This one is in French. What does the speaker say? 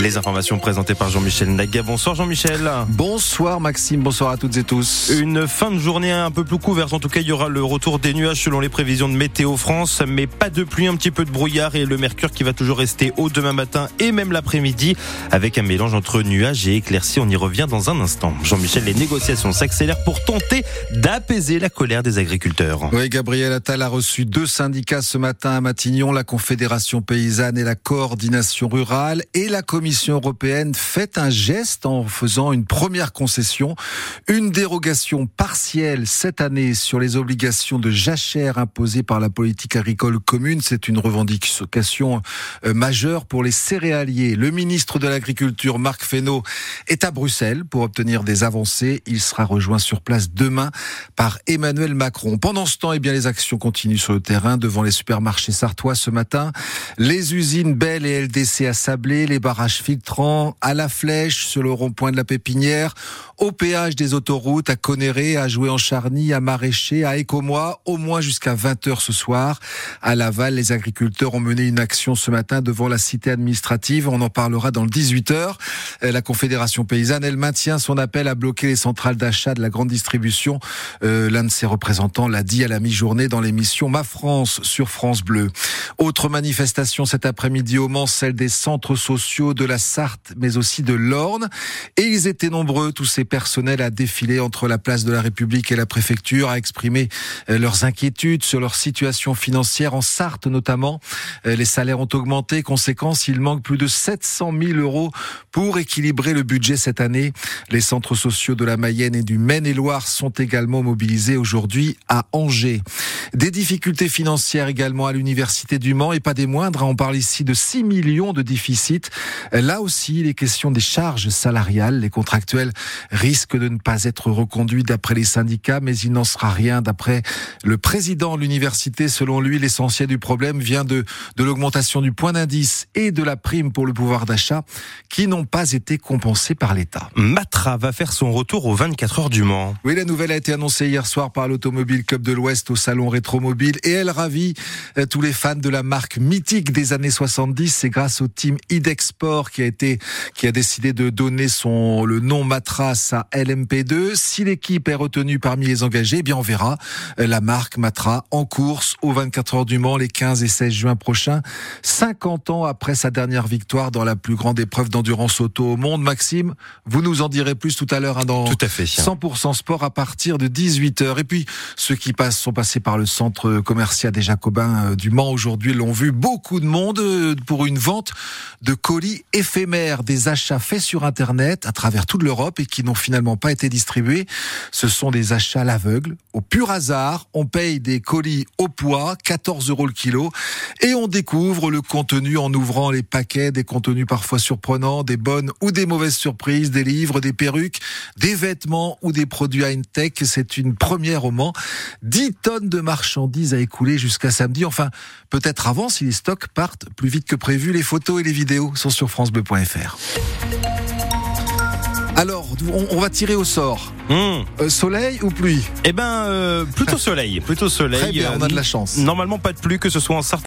Les informations présentées par Jean-Michel Naga. Bonsoir Jean-Michel. Bonsoir Maxime, bonsoir à toutes et tous. Une fin de journée un peu plus couverte. En tout cas, il y aura le retour des nuages selon les prévisions de Météo France, mais pas de pluie, un petit peu de brouillard et le mercure qui va toujours rester haut demain matin et même l'après-midi avec un mélange entre nuages et éclaircies. On y revient dans un instant. Jean-Michel, les négociations s'accélèrent pour tenter d'apaiser la colère des agriculteurs. Oui, Gabriel Attal a reçu deux syndicats ce matin à Matignon, la Confédération paysanne et la Coordination rurale et la Commission européenne fait un geste en faisant une première concession, une dérogation partielle cette année sur les obligations de jachère imposées par la politique agricole commune. C'est une revendication euh, majeure pour les céréaliers. Le ministre de l'Agriculture, Marc Fesneau, est à Bruxelles pour obtenir des avancées. Il sera rejoint sur place demain par Emmanuel Macron. Pendant ce temps, eh bien, les actions continuent sur le terrain devant les supermarchés sartois ce matin. Les usines Bell et LDC à Sablé, les barrages filtrants à la flèche sur le rond-point de la Pépinière, au péage des autoroutes à Conéré, à Jouer en Charny, à Maraîcher, à Écomois, au moins jusqu'à 20h ce soir. À Laval, les agriculteurs ont mené une action ce matin devant la cité administrative. On en parlera dans le 18h. Euh, la Confédération paysanne, elle maintient son appel à bloquer les centrales d'achat de la grande distribution. Euh, L'un de ses représentants l'a dit à la mi-journée dans l'émission Ma France sur France Bleu. Autre manifestation cet après-midi au Mans, celle des centres sociaux de la Sarthe, mais aussi de l'Orne. Et ils étaient nombreux, tous ces personnels, à défiler entre la place de la République et la préfecture, à exprimer euh, leurs inquiétudes sur leur situation financière en Sarthe notamment. Euh, les salaires ont augmenté. Conséquence, il manque plus de 700 000 euros pour équilibrer le budget cette année. Les centres sociaux de la Mayenne et du Maine-et-Loire sont également mobilisés aujourd'hui à Angers. Des difficultés financières également à l'université du Mans et pas des moindres. On parle ici de 6 millions de déficits. Là aussi, les questions des charges salariales, les contractuels risquent de ne pas être reconduits d'après les syndicats, mais il n'en sera rien d'après le président de l'université. Selon lui, l'essentiel du problème vient de, de l'augmentation du point d'indice et de la prime pour le pouvoir d'achat qui n'ont pas été compensés par l'État. Matra va faire son retour aux 24 heures du Mans. Oui, la nouvelle a été annoncée hier soir par l'Automobile Club de l'Ouest au salon Rétromobile et elle ravit euh, tous les fans de la marque mythique des années 70. C'est grâce au team Idexport qui a été, qui a décidé de donner son, le nom Matras à LMP2. Si l'équipe est retenue parmi les engagés, eh bien, on verra la marque Matra en course aux 24 heures du Mans les 15 et 16 juin prochains. 50 ans après sa dernière victoire dans la plus grande épreuve d'endurance auto au monde. Maxime, vous nous en direz plus tout à l'heure hein, dans Tout à fait. 100% sport à partir de 18h. Et puis, ceux qui passent sont passés par le centre commercial des Jacobins euh, du Mans aujourd'hui l'ont vu. Beaucoup de monde euh, pour une vente de colis éphémères, des achats faits sur Internet à travers toute l'Europe et qui n'ont finalement pas été distribués. Ce sont des achats à l'aveugle, au pur hasard. On paye des colis au poids, 14 euros le kilo, et on découvre le contenu en ouvrant les paquets, des contenus parfois surprenants, des bonnes ou des mauvaises surprises, des livres, des perruques, des vêtements ou des produits high-tech. C'est une première au Mans. 10 tonnes de marchandises à écouler jusqu'à samedi. Enfin, peut-être avant si les stocks partent plus vite que prévu. Les photos et les vidéos sont sur francebleu.fr. Alors, on, on va tirer au sort. Hum. Euh, soleil ou pluie? Eh ben, euh, plutôt soleil, plutôt soleil. Très bien, on a de la chance. Normalement, pas de pluie, que ce soit en Sarthe